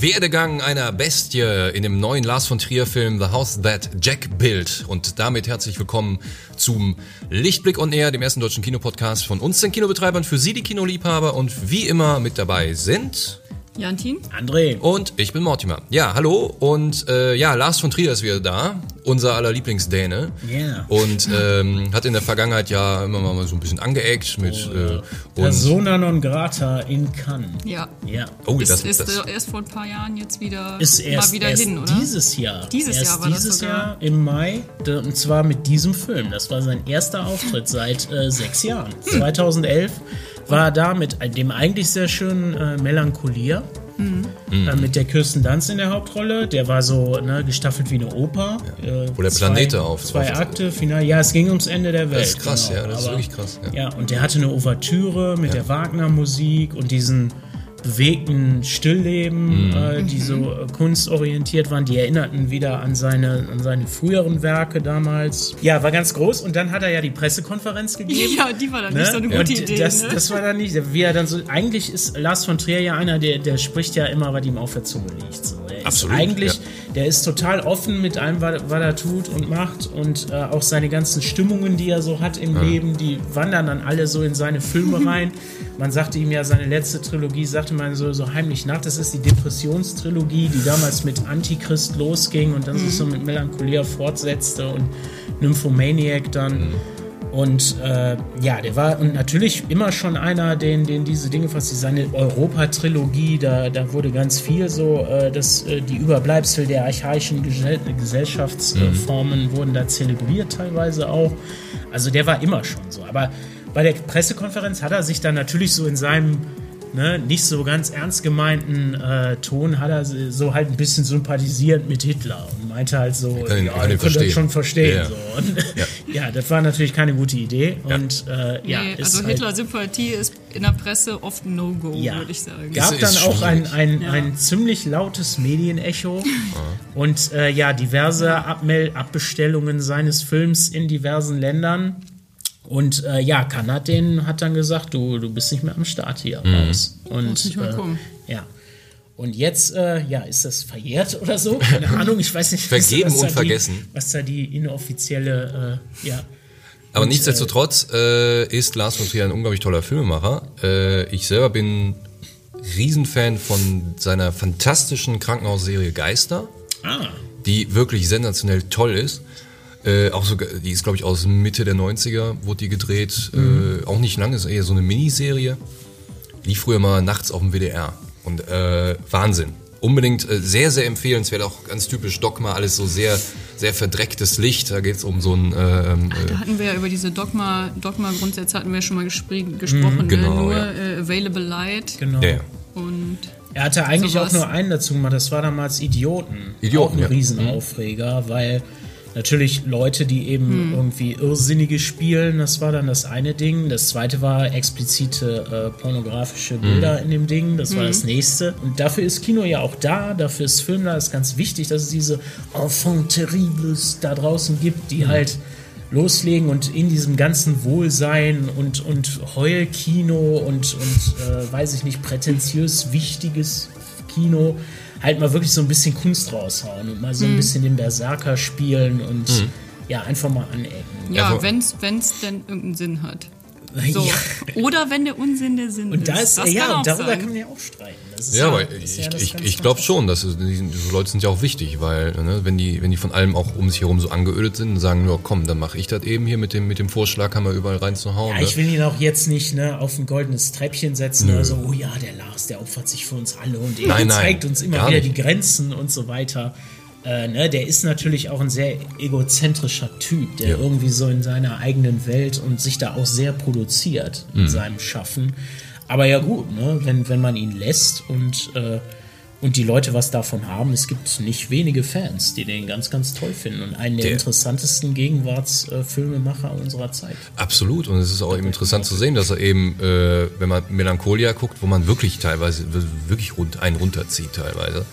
Werdegang einer Bestie in dem neuen Lars von Trier Film The House That Jack Built. Und damit herzlich willkommen zum Lichtblick on Air, dem ersten deutschen Kinopodcast von uns, den Kinobetreibern, für Sie, die Kinoliebhaber. Und wie immer mit dabei sind... Jantin. André. Und ich bin Mortimer. Ja, hallo. Und äh, ja, Lars von Trier ist wieder da, unser aller Lieblingsdäne. Ja. Und ähm, hat in der Vergangenheit ja immer mal so ein bisschen angeeckt mit... Oh, äh, und Persona non grata in Cannes. Ja. Ja. oh, Ist, das, ist das, äh, erst vor ein paar Jahren jetzt wieder Ist erst, mal wieder erst hin, oder? dieses Jahr. Dieses erst Jahr war das dieses. Jahr im Mai. Und zwar mit diesem Film. Das war sein erster Auftritt seit äh, sechs Jahren. 2011 war da mit dem eigentlich sehr schönen äh, Melancholia. Äh, mit der Kirsten Dunst in der Hauptrolle. Der war so ne, gestaffelt wie eine Oper. Äh, Wo der Planet auf- Zwei Akte, Final. Ja, es ging ums Ende der Welt. das ist krass, genau. ja, das ist Aber- wirklich krass. Ja. Ja, und der hatte eine Ouvertüre mit der Wagner-Musik und diesen bewegten Stillleben, Mhm. äh, die so äh, kunstorientiert waren. Die erinnerten wieder an seine, an seine früheren Werke damals. Ja, war ganz groß. Und dann hat er ja die Pressekonferenz gegeben. Ja, die war dann Ne? nicht so eine gute und Idee. Das, ne? das war dann nicht, wie er dann so, eigentlich ist Lars von Trier ja einer, der, der spricht ja immer, was ihm auf der Zunge liegt. So. Absolut, Ist eigentlich, ja. Der ist total offen mit allem, was, was er tut und macht und äh, auch seine ganzen Stimmungen, die er so hat im Leben, die wandern dann alle so in seine Filme rein. Man sagte ihm ja, seine letzte Trilogie, sagte man so, so heimlich nach, das ist die Depressionstrilogie, die damals mit Antichrist losging und dann sich so mit Melancholia fortsetzte und Nymphomaniac dann. Und äh, ja, der war und natürlich immer schon einer, den, den diese Dinge fast seine Europa-Trilogie, da, da wurde ganz viel so, äh, dass äh, die Überbleibsel der archaischen Gesell Gesellschaftsformen wurden da zelebriert teilweise auch. Also der war immer schon so. Aber bei der Pressekonferenz hat er sich dann natürlich so in seinem ne, nicht so ganz ernst gemeinten äh, Ton hat er so halt ein bisschen sympathisiert mit Hitler und meinte halt so, kann ihn- ja, kann ihn ihr könnt das schon verstehen. Ja. So. Und, Ja. ja. das war natürlich keine gute Idee. Und äh, ja, nee, ist also halt- Hitler-Sympathie ist in der Presse oft ein No-Go, Ja. würde ich sagen. gab Ist- dann ist auch ein, ein, Ja. ein ziemlich lautes Medienecho und äh, ja, diverse Abmel Abbestellungen seines Films in diversen Ländern. Und äh, ja, Kanat den hat dann gesagt, du, du bist nicht mehr am Start hier raus. Und Muss nicht mehr äh, kommen. ja. Und jetzt, äh, ja, ist das verjährt oder so? Keine Ahnung, ich weiß nicht. Vergeben was und da vergessen. Die, was da die inoffizielle, äh, ja. Aber nichtsdestotrotz äh, ist Lars von Trier ein unglaublich toller Filmemacher. Äh, ich selber bin Riesenfan von seiner fantastischen Krankenhausserie Geister, Ah, die wirklich sensationell toll ist. Äh, auch sogar, die ist, glaube ich, aus Mitte der 90er, wurde die gedreht. Äh, auch nicht lange, ist eher so eine Miniserie. Lief früher mal nachts auf dem WDR. Und äh, Wahnsinn. Unbedingt äh, sehr, sehr empfehlenswert. Auch ganz typisch Dogma, alles so sehr, sehr verdrecktes Licht. Da geht es um so ein... Äh, ähm, äh, Da hatten wir ja über diese Dogma, Dogma-Grundsätze hatten wir schon mal gespr- gesprochen. genau, ne? Nur ja. äh, Available Light genau. ja, ja. und Er hatte eigentlich Sowas. auch nur einen dazu gemacht, das war damals Idioten. Idioten, auch ein ja. Riesenaufreger, weil natürlich Leute, die eben irgendwie Irrsinnige spielen, das war dann das eine Ding. Das zweite war explizite äh, pornografische Bilder in dem Ding, das war das nächste. Und dafür ist Kino ja auch da, dafür ist Film da, ist ganz wichtig, dass es diese Enfant terribles da draußen gibt, die halt loslegen und in diesem ganzen Wohlsein und, und Heulkino und, und äh, weiß ich nicht, prätentiös wichtiges Kino halt mal wirklich so ein bisschen Kunst raushauen und mal so ein bisschen den Berserker spielen und ja, einfach mal anecken. ja, Also- wenn's wenn's denn irgendeinen Sinn hat. So. Ja. Oder wenn der Unsinn der Sinn Und da ist, das ja, kann darüber sein. kann man ja auch streiten. Das ist Ja, aber das ist ich, ja das ich, ich glaube schon, dass es, die, sind- so Leute sind ja auch wichtig, weil ne, wenn die wenn die von allem auch um sich herum so angeödet sind und sagen, ja komm, dann mache ich das eben hier mit dem mit dem Vorschlaghammer überall reinzuhauen. Ja, ne? ich will ihn auch jetzt nicht ne, auf ein goldenes Treppchen setzen oder so, oh ja, der Lars, der opfert sich für uns alle und er zeigt uns immer wieder nicht. die Grenzen und so weiter. Äh, ne, der ist natürlich auch ein sehr egozentrischer Typ, der Ja. irgendwie so in seiner eigenen Welt und sich da auch sehr produziert in Mhm. seinem Schaffen. Aber ja gut, ne, wenn, wenn man ihn lässt und, äh, und die Leute was davon haben, es gibt nicht wenige Fans, die den ganz, ganz toll finden und einen der, Der- interessantesten Gegenwartsfilmemacher unserer Zeit. Absolut. Und es ist auch eben interessant zu sehen, dass er eben, äh, wenn man Melancholia guckt, wo man wirklich teilweise wirklich rund, einen runterzieht teilweise.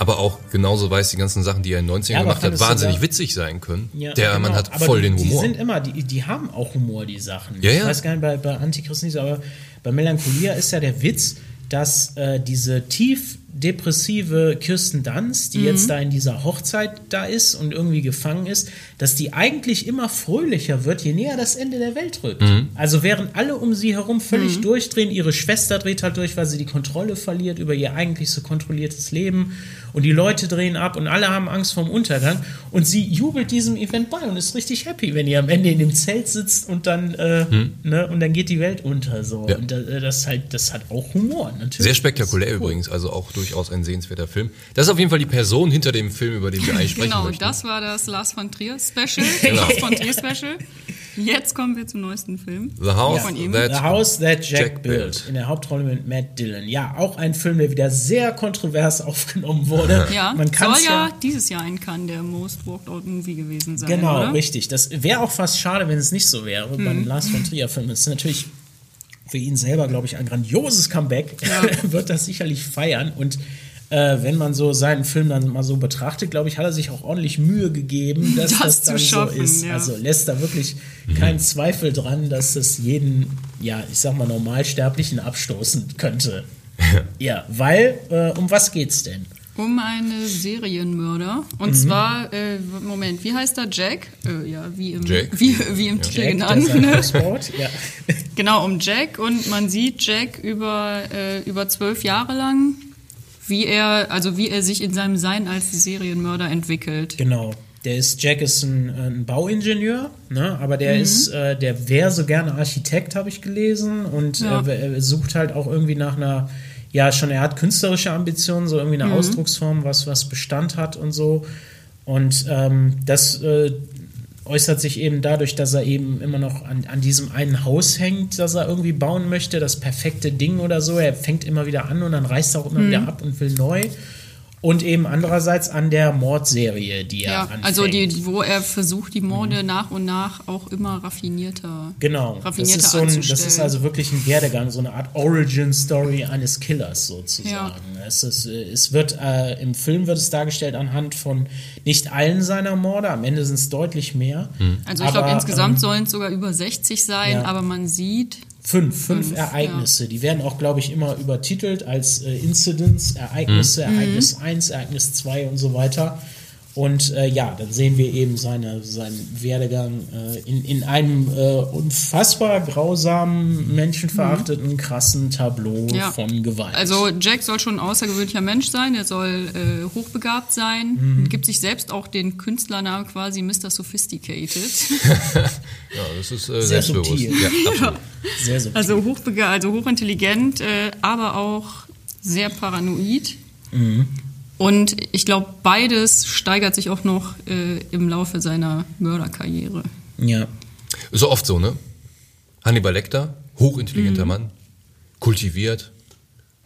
Aber auch genauso weiß die ganzen Sachen, die er in den 90ern Ja, gemacht hat, wahnsinnig da- witzig sein können. Ja, Der genau. Mann hat voll die, den Die Humor. sind immer, die, die haben auch Humor, die Sachen. Ja, ich weiß gar nicht, bei, bei Antichrist nicht aber bei Melancholia ist ja der Witz, dass äh, diese tief depressive Kirsten Dunst, die jetzt da in dieser Hochzeit da ist und irgendwie gefangen ist, dass die eigentlich immer fröhlicher wird, je näher das Ende der Welt rückt. Also während alle um sie herum völlig durchdrehen, ihre Schwester dreht halt durch, weil sie die Kontrolle verliert über ihr eigentlich so kontrolliertes Leben und die Leute drehen ab und alle haben Angst vorm Untergang und sie jubelt diesem Event bei und ist richtig happy, wenn ihr am Ende in dem Zelt sitzt und dann äh, ne, und dann geht die Welt unter so Ja. und äh, das halt das hat auch Humor natürlich. Sehr spektakulär Das cool. übrigens, also auch durchaus ein sehenswerter Film. Das ist auf jeden Fall die Person hinter dem Film, über den wir eigentlich sprechen Genau, möchten. das war das Lars von Trier Special. Genau. Lars von Trier Special. Jetzt kommen wir zum neuesten Film. The House Von ihm. That The House That Jack, Jack built. Built. In der Hauptrolle mit Matt Dillon. Ja, auch ein Film, der wieder sehr kontrovers aufgenommen wurde. Ja, Man kann soll ja, ja dieses Jahr ein Cannes der Most Walked Out Movie gewesen sein. Genau, oder? richtig. Das wäre auch fast schade, wenn es nicht so wäre. Mhm. Beim Lars von Trier Film ist natürlich für ihn selber, glaube ich, ein grandioses Comeback. Er wird das sicherlich feiern und äh, wenn man so seinen Film dann mal so betrachtet, glaube ich, hat er sich auch ordentlich Mühe gegeben, dass Das das, zu dann schaffen, so ist. ja. Also lässt da wirklich keinen Zweifel dran, dass es jeden, ja, ich sag mal, Normalsterblichen abstoßen könnte. ja, weil, äh, um was geht's denn? Um eine Serienmörder. Mhm. Und zwar, äh, Moment, wie heißt er? Jack? Äh, ja, wie im, Jack. Wie, wie im Titel Jack, genannt. ne? Ja. Genau, um Jack. Und man sieht Jack über, äh, über zwölf Jahre lang, wie er, also wie er sich in seinem Sein als Serienmörder entwickelt. Genau. Der ist, Jack ist ein, ein Bauingenieur, ne? aber der Mhm. ist, äh, der wäre so gerne Architekt, habe ich gelesen. Und Ja. äh, er sucht halt auch irgendwie nach einer, ja, schon, er hat künstlerische Ambitionen, so irgendwie eine Mhm. Ausdrucksform, was, was Bestand hat und so. Und ähm, das äh, äußert sich eben dadurch, dass er eben immer noch an, an diesem einen Haus hängt, das er irgendwie bauen möchte, das perfekte Ding oder so. Er fängt immer wieder an und dann reißt er auch immer wieder ab und will neu. Und eben andererseits an der Mordserie, die er Ja, anfängt. also die, wo er versucht, die Morde nach und nach auch immer raffinierter. Genau, das raffinierter ist, so ein, das ist also wirklich ein Werdegang, so eine Art Origin-Story eines Killers sozusagen. Ja. Es, ist, es wird äh, im Film wird es dargestellt anhand von nicht allen seiner Morde, am Ende sind es deutlich mehr. Also ich glaube, insgesamt ähm, sollen es sogar über 60 sein, ja. aber man sieht, Fünf, fünf, Fünf, Ereignisse. Die werden auch, glaube ich, immer übertitelt als äh, Incidents, Ereignisse, Mhm. Ereignis 1, Ereignis 2 und so weiter. Und äh, ja, dann sehen wir eben seine, seinen Werdegang äh, in, in einem äh, unfassbar grausamen, menschenverachteten, krassen Tableau Mhm. Ja. von Gewalt. also Jack soll schon ein außergewöhnlicher Mensch sein, er soll äh, hochbegabt sein, Mhm. gibt sich selbst auch den Künstlernamen quasi Mr. Sophisticated. Ja, das ist äh, Sehr selbstbewusst. subtil. Ja. Sehr subtil. Also hochbegabt, also hochintelligent, äh, aber auch sehr paranoid. Mhm. Und ich glaube, beides steigert sich auch noch äh, im Laufe seiner Mörderkarriere. ja. Ist so oft so, ne? Hannibal Lecter, Mhm. hochintelligenter Mann, kultiviert.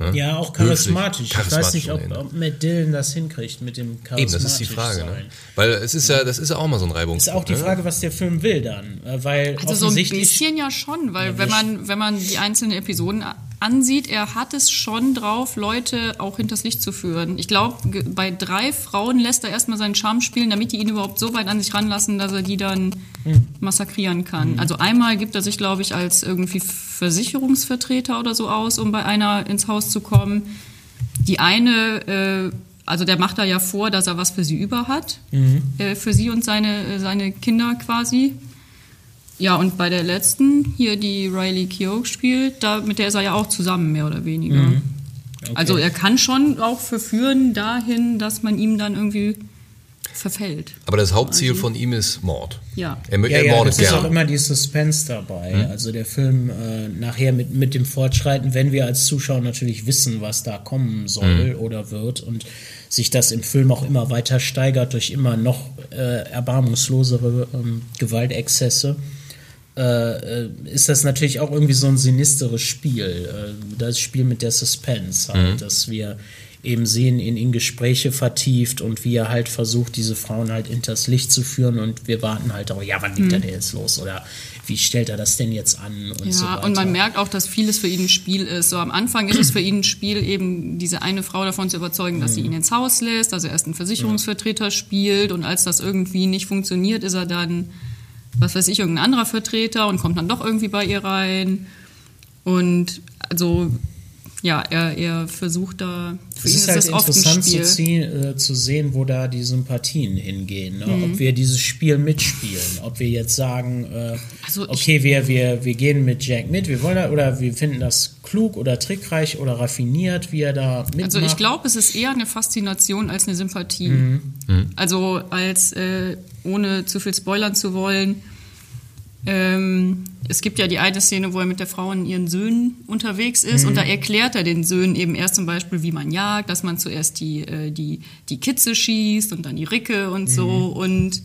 ne? ja, auch Höflich, charismatisch. Ich weiß charismatisch nicht, ob, ob Matt Dillon das hinkriegt mit dem Eben, charismatisch das ist die Frage, ne? Weil es ist ja, das ist ja auch mal so ein Ist Reibungspunkt. auch die ne? Frage, was der Film will dann. Äh, Weil Also so ein bisschen ja schon, weil Ja, wenn man, wenn man die einzelnen Episoden ansieht, er hat es schon drauf, Leute auch hinters Licht zu führen. Ich glaube, bei drei Frauen lässt er erstmal seinen Charme spielen, damit die ihn überhaupt so weit an sich ranlassen, dass er die dann Hm. massakrieren kann. Also einmal gibt er sich, glaube ich, als irgendwie Versicherungsvertreter oder so aus, um bei einer ins Haus zu kommen. Die eine, äh, also der macht da ja vor, dass er was für sie über hat, äh, für sie und seine, äh, seine Kinder quasi. Ja, und bei der letzten, hier die Riley Keough spielt, da, mit der ist er ja auch zusammen, mehr oder weniger. Mhm. Also er kann schon auch verführen dahin, dass man ihm dann irgendwie verfällt. Aber das Hauptziel von ihm ist Mord. Ja. Er, Ja, er ja, mordet das ist auch gerne. immer die Suspense dabei. Also der Film äh, nachher mit, mit dem Fortschreiten, wenn wir als Zuschauer natürlich wissen, was da kommen soll oder wird und sich das im Film auch immer weiter steigert durch immer noch äh, erbarmungslosere ähm, Gewaltexzesse, äh, äh, ist das natürlich auch irgendwie so ein sinisteres Spiel. Äh, das Spiel mit der Suspense halt, dass wir eben sehen, ihn in Gespräche vertieft und wie er halt versucht, diese Frauen halt hinters Licht zu führen und wir warten halt auch, ja, wann legt er denn jetzt los oder wie stellt er das denn jetzt an und Ja, so weiter. und man merkt auch, dass vieles für ihn ein Spiel ist. So am Anfang ist es für ihn ein Spiel, eben diese eine Frau davon zu überzeugen, dass sie ihn ins Haus lässt, also erst einen Versicherungsvertreter spielt und als das irgendwie nicht funktioniert, ist er dann, was weiß ich, irgendein anderer Vertreter und kommt dann doch irgendwie bei ihr rein. Und also ja, er, er versucht da, für es ihn ist, halt interessant zu, ziehen, äh, zu, sehen, wo da die Sympathien hingehen. Ne? Mhm. Ob wir dieses Spiel mitspielen, ob wir jetzt sagen, äh, also okay, wir, wir, wir gehen mit Jack mit, wir wollen da, oder wir finden das klug oder trickreich oder raffiniert, wie er da mitmacht. Also ich glaube, es ist eher eine Faszination als eine Sympathie. Mhm. Mhm. Also als, äh, ohne zu viel spoilern zu wollen, ähm, es gibt ja die eine Szene, wo er mit der Frau und ihren Söhnen unterwegs ist mhm. und da erklärt er den Söhnen eben erst zum Beispiel, wie man jagt, dass man zuerst die, äh, die, die Kitze schießt und dann die Ricke und mhm. so und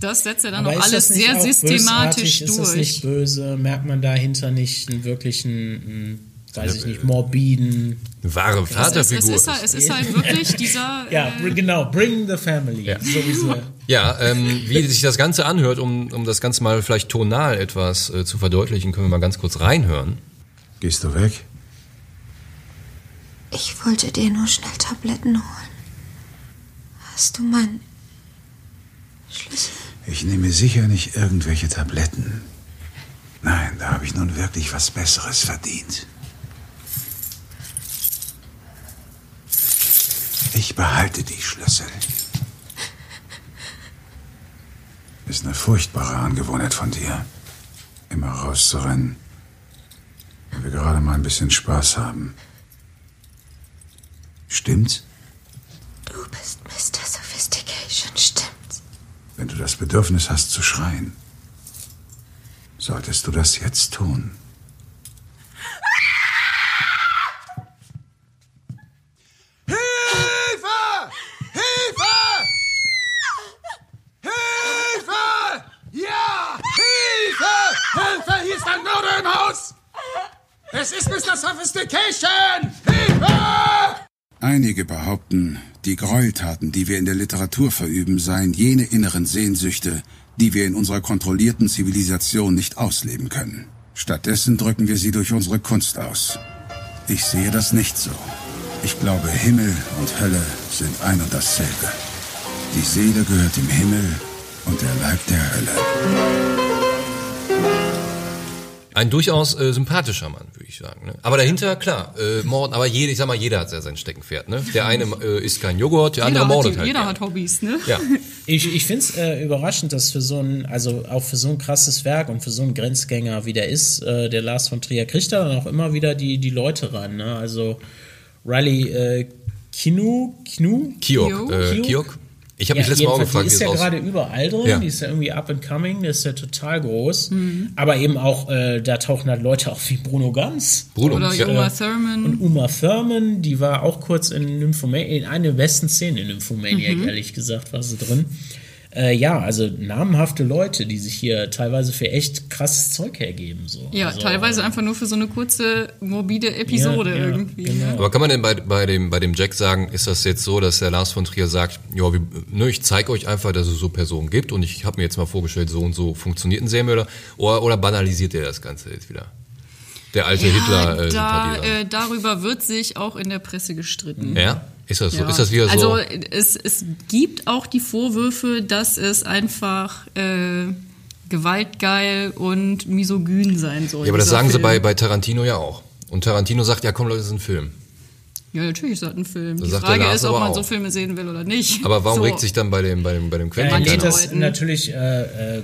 das setzt er dann Aber auch alles sehr systematisch durch. Ist das nicht böse? Merkt man dahinter nicht einen wirklichen weiß ich nicht, morbiden. Wahre Vaterfigur. Es, es, ist, halt, es ist halt wirklich dieser. ja, äh, genau, bring the family. Ja, sowieso. ja ähm, wie sich das Ganze anhört, um, um das Ganze mal vielleicht tonal etwas äh, zu verdeutlichen, können wir mal ganz kurz reinhören. Gehst du weg? Ich wollte dir nur schnell Tabletten holen. Hast du meinen Schlüssel? Ich nehme sicher nicht irgendwelche Tabletten. Nein, da habe ich nun wirklich was Besseres verdient. Ich behalte die Schlüssel. Ist eine furchtbare Angewohnheit von dir. Immer rauszurennen. Wenn wir gerade mal ein bisschen Spaß haben. Stimmt's? Du bist Mr. Sophistication, stimmt's? Wenn du das Bedürfnis hast zu schreien, solltest du das jetzt tun. Es ist Mr. Sophistication! Hilfe! Einige behaupten, die Gräueltaten, die wir in der Literatur verüben, seien jene inneren Sehnsüchte, die wir in unserer kontrollierten Zivilisation nicht ausleben können. Stattdessen drücken wir sie durch unsere Kunst aus. Ich sehe das nicht so. Ich glaube, Himmel und Hölle sind ein und dasselbe. Die Seele gehört dem Himmel und der Leib der Hölle. Ein durchaus äh, sympathischer Mann, würde ich sagen. Ne? Aber dahinter, klar, äh, Morden, aber jeder, ich sag mal, jeder hat ja sein Steckenpferd. Ne? Der eine äh, isst kein Joghurt, der jeder andere mordet die, halt. Jeder gern. hat Hobbys, ne? Ja. Ich, ich finde es äh, überraschend, dass für so ein, also auch für so ein krasses Werk und für so einen Grenzgänger wie der ist, äh, der Lars von Trier kriegt da dann auch immer wieder die, die Leute ran. Ne? Also Riley äh, Kinu, Kinu? Kiok, äh, Kiok. Ich habe ja, mich letztes Mal auch gefragt, die ist ja gerade überall drin, ja. die ist ja irgendwie up and coming, die ist ja total groß. Mhm. Aber eben auch, äh, da tauchen halt Leute auf wie Bruno Ganz. Bruno. Oder ja. Uma Thurman. Und Uma Thurman, die war auch kurz in Nymphomaniac, in einer der besten Szenen in Nymphomaniac, mhm. ehrlich gesagt, war sie drin. Äh, ja, also namhafte Leute, die sich hier teilweise für echt krasses Zeug hergeben. So. Ja, also, teilweise einfach nur für so eine kurze, morbide Episode ja, ja, irgendwie. Genau. Aber kann man denn bei, bei, dem, bei dem Jack sagen, ist das jetzt so, dass der Lars von Trier sagt, ja, wie, ne, ich zeige euch einfach, dass es so Personen gibt und ich habe mir jetzt mal vorgestellt, so und so funktioniert ein Serienmörder oder, oder banalisiert er das Ganze jetzt wieder? Der alte ja, Hitler. Äh, da, äh, darüber wird sich auch in der Presse gestritten. Ja? Ist das so? Ja. Ist das wieder so? Also es, es gibt auch die Vorwürfe, dass es einfach äh, gewaltgeil und misogyn sein soll. Ja, aber das sagen Film. sie bei, bei Tarantino ja auch. Und Tarantino sagt, ja komm Leute, das ist ein Film. Ja, natürlich ist das ein Film. Das die Frage ist, ob man auch. so Filme sehen will oder nicht. Aber warum so. regt sich dann bei dem, bei dem, bei dem Quentin? Ja, lädt das natürlich äh, äh,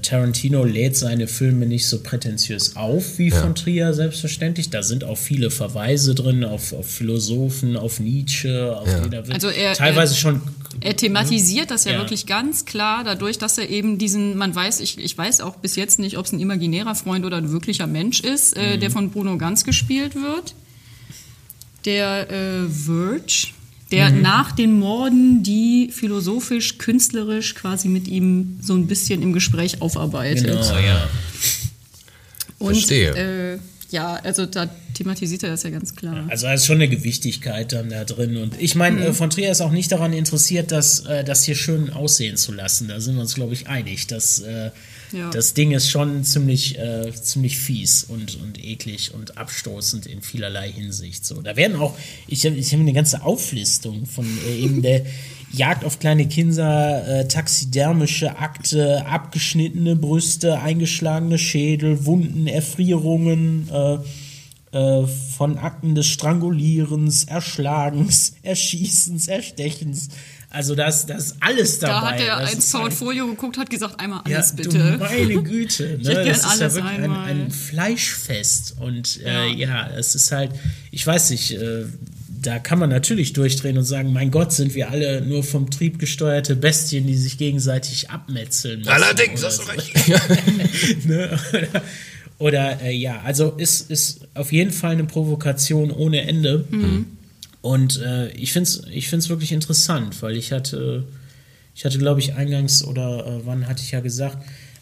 Tarantino lädt seine Filme nicht so prätentiös auf wie ja. von Trier, selbstverständlich. Da sind auch viele Verweise drin auf, auf Philosophen, auf Nietzsche, auf ja. Also er, teilweise er, schon. Er thematisiert das ja, ja, wirklich ganz klar, dadurch, dass er eben diesen, man weiß, ich, ich weiß auch bis jetzt nicht, ob es ein imaginärer Freund oder ein wirklicher Mensch ist, äh, mhm. der von Bruno Ganz gespielt wird. Der äh, Verge der mhm. nach den Morden die philosophisch, künstlerisch quasi mit ihm so ein bisschen im Gespräch aufarbeitet. Genau, ja. Und, Verstehe. Äh, ja, also da thematisiert er das ja ganz klar. Also da ist schon eine Gewichtigkeit dann da drin. Und ich meine, mhm. Äh, von Trier ist auch nicht daran interessiert, das, äh, das hier schön aussehen zu lassen. Da sind wir uns, glaube ich, einig, dass äh, ja. Das Ding ist schon ziemlich, ziemlich fies und, und eklig und abstoßend in vielerlei Hinsicht. So, da werden auch, ich habe ich hab eine ganze Auflistung von eben der Jagd auf kleine Kinder, taxidermische Akte, abgeschnittene Brüste, eingeschlagene Schädel, Wunden, Erfrierungen, äh, äh, von Akten des Strangulierens, Erschlagens, Erschießens, Erstechens. Also das, das ist alles dabei. Da hat er Das ein Portfolio geguckt, hat gesagt, einmal ja, alles du bitte. meine Güte. Ich Ne? hätte Das ist ja alles wirklich ein, einmal. ein Fleischfest. Und Ja. äh, ja, es ist halt, ich weiß nicht, äh, da kann man natürlich durchdrehen und sagen, mein Gott, sind wir alle nur vom Trieb gesteuerte Bestien, die sich gegenseitig abmetzeln. müssen Allerdings, hast du recht. ne? Oder, äh, ja, also ist, ist auf jeden Fall eine Provokation ohne Ende. Und äh, ich finde es ich find's wirklich interessant, weil ich hatte, ich hatte, glaube ich, eingangs oder äh, wann hatte ich ja gesagt,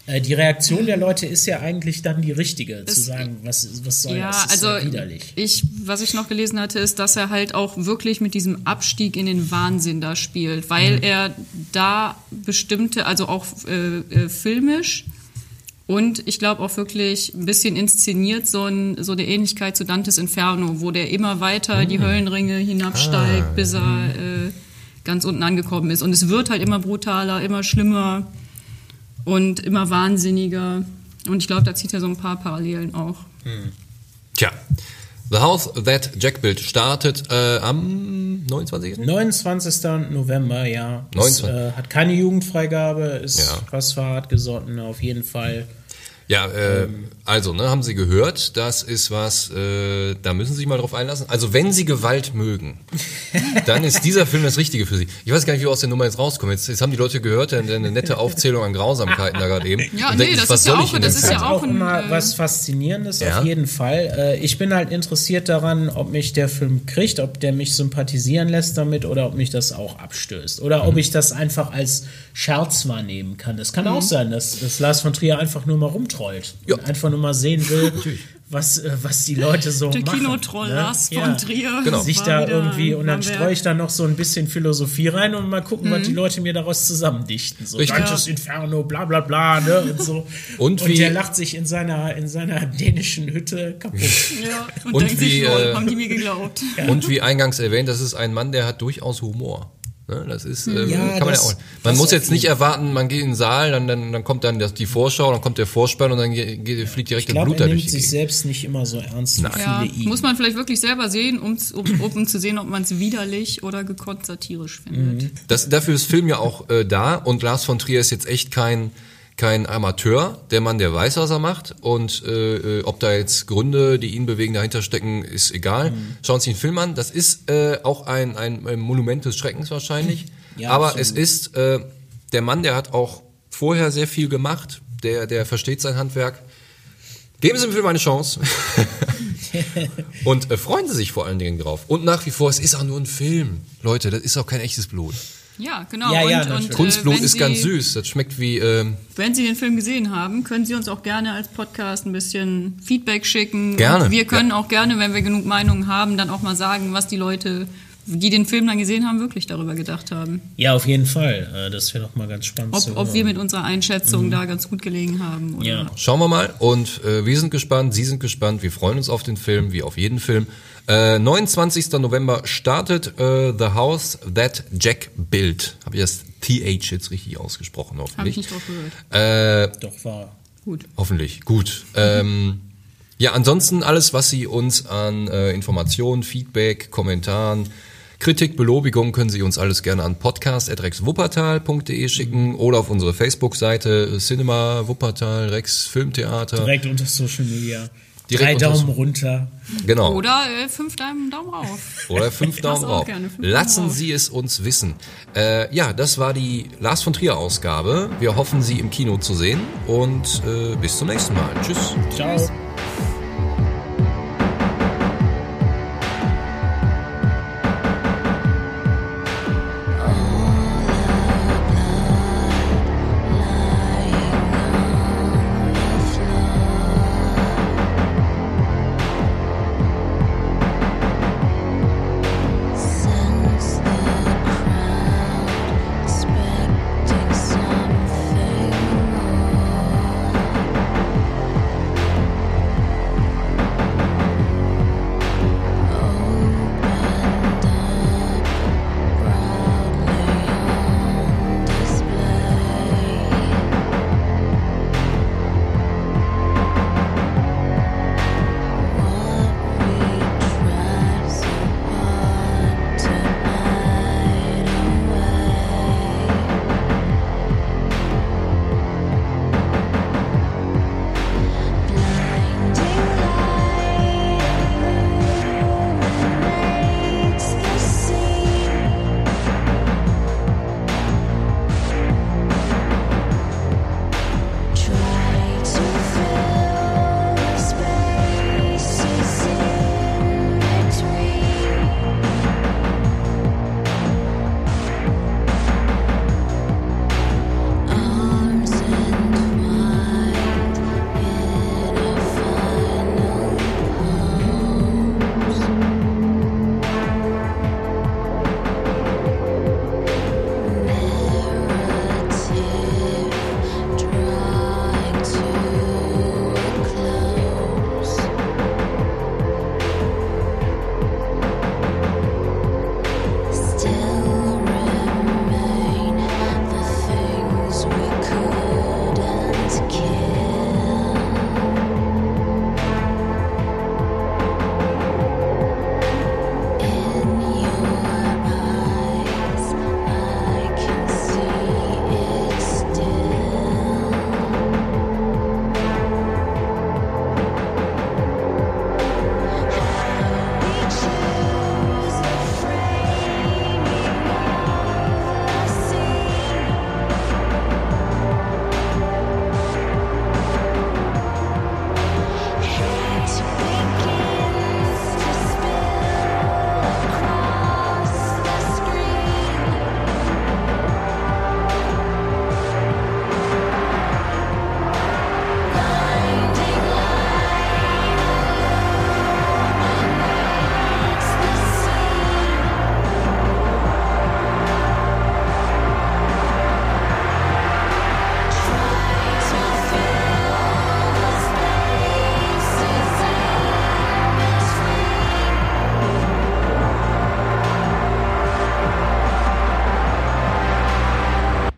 äh, die Reaktion der Leute ist ja eigentlich dann die richtige, zu Es- sagen, was, was soll Ja, das? Ist also ja widerlich. ich, was ich noch gelesen hatte, ist, dass er halt auch wirklich mit diesem Abstieg in den Wahnsinn da spielt, weil Mhm. er da bestimmte, also auch äh, äh, filmisch und ich glaube auch wirklich ein bisschen inszeniert so, ein, so eine Ähnlichkeit zu Dantes Inferno, wo der immer weiter die Höllenringe hinabsteigt, bis er äh, ganz unten angekommen ist. Und es wird halt immer brutaler, immer schlimmer und immer wahnsinniger. Und ich glaube, da zieht er so ein paar Parallelen auch. Tja. The House That Jack Built startet äh, am 29. 29. November, ja. Es, 19. äh, hat keine Jugendfreigabe, ist Ja. was gesotten auf jeden Fall. Ja, äh, also, ne, haben Sie gehört, das ist was, äh, da müssen Sie sich mal drauf einlassen. Also, wenn Sie Gewalt mögen, dann ist dieser Film das Richtige für Sie. Ich weiß gar nicht, wie wir aus der Nummer jetzt rauskommen. Jetzt, jetzt haben die Leute gehört, eine, eine nette Aufzählung an Grausamkeiten da gerade eben. Ja, nee, denken das was ist ja soll auch- das denn ist ja sagen? auch ein, immer äh, was Faszinierendes, Ja. auf jeden Fall. Äh, ich bin halt interessiert daran, ob mich der Film kriegt, ob der mich sympathisieren lässt damit oder ob mich das auch abstößt. Oder Mhm. ob ich das einfach als Scherz wahrnehmen kann. Das kann Mhm. auch sein, dass, dass Lars von Trier einfach nur mal rumtrollt. Ja. Und einfach nur mal sehen will, was, äh, was die Leute so Der machen. Kinotroll ne? Lars Ja. von Trier. Genau. sich da irgendwie und dann streue ich da noch so ein bisschen Philosophie rein und mal gucken, was die Leute mir daraus zusammendichten. So Richtig. Dantes Inferno, bla bla bla, ne? Und so. Und und wie- der lacht sich in seiner, in seiner dänischen Hütte kaputt. Ja, und, Und denkt sich, wie, lol, äh, haben die mir geglaubt. Und wie eingangs erwähnt, das ist ein Mann, der hat durchaus Humor. Ne, Das ist, ähm, Ja, kann man das- ja auch. Man muss jetzt nicht erwarten, man geht in den Saal, dann, dann, dann kommt dann das, die Vorschau, dann kommt der Vorspann und dann ge- ge- fliegt direkt Ich der glaube, Blut da er durch nimmt die sich Gegend. selbst nicht immer so ernst wie Ja, muss man vielleicht wirklich selber sehen, um, um, um zu sehen, ob man es widerlich oder gekonnt satirisch findet. Das, dafür ist Film ja auch äh, da und Lars von Trier ist jetzt echt kein, kein Amateur. Der Mann, der weiß, was er macht und äh, äh, ob da jetzt Gründe, die ihn bewegen, dahinter stecken, ist egal. Schauen Sie den Film an. Das ist äh, auch ein, ein, ein Monument des Schreckens wahrscheinlich. Ja, Aber absolut. es ist äh, der Mann, der hat auch vorher sehr viel gemacht. Der, der versteht sein Handwerk. Geben Sie dem Film eine Chance. und äh, freuen Sie sich vor allen Dingen drauf. Und nach wie vor, es ist auch nur ein Film. Leute, das ist auch kein echtes Blut. Ja, genau. Ja, ja, und, Kunstblut äh, wenn ist ganz Sie- süß. Das schmeckt wie, ähm, Wenn Sie den Film gesehen haben, können Sie uns auch gerne als Podcast ein bisschen Feedback schicken. Gerne, Und wir können ja. auch gerne, wenn wir genug Meinungen haben, dann auch mal sagen, was die Leute, die den Film dann gesehen haben, wirklich darüber gedacht haben. ja, auf jeden Fall. Äh, Das wäre doch mal ganz spannend zu Ob, ob wir mit unserer Einschätzung da ganz gut gelegen haben. Oder Ja. Schauen wir mal. Und äh, wir sind gespannt, Sie sind gespannt. Wir freuen uns auf den Film, wie auf jeden Film. Äh, 29. November startet äh, The House That Jack Built. Habe ich das TH jetzt richtig ausgesprochen, Habe ich hoffentlich. nicht drauf gehört. Äh, Doch, war. Gut. hoffentlich. Gut. Ähm, ja, ansonsten alles, was Sie uns an äh, Informationen, Feedback, Kommentaren, Kritik, Belobigung können Sie uns alles gerne an podcast.rexwuppertal.de schicken oder auf unsere Facebook-Seite Cinema Wuppertal Rex Filmtheater. Direkt unter Social Media. Direkt Drei Daumen runter. Genau. Oder äh, fünf Daumen, Daumen rauf. Oder fünf Daumen rauf. gerne fünf Daumen Lassen rauf. Sie es uns wissen. Äh, ja, das war die Lars von Trier Ausgabe. Wir hoffen, Sie im Kino zu sehen und äh, bis zum nächsten Mal. Tschüss. Ciao.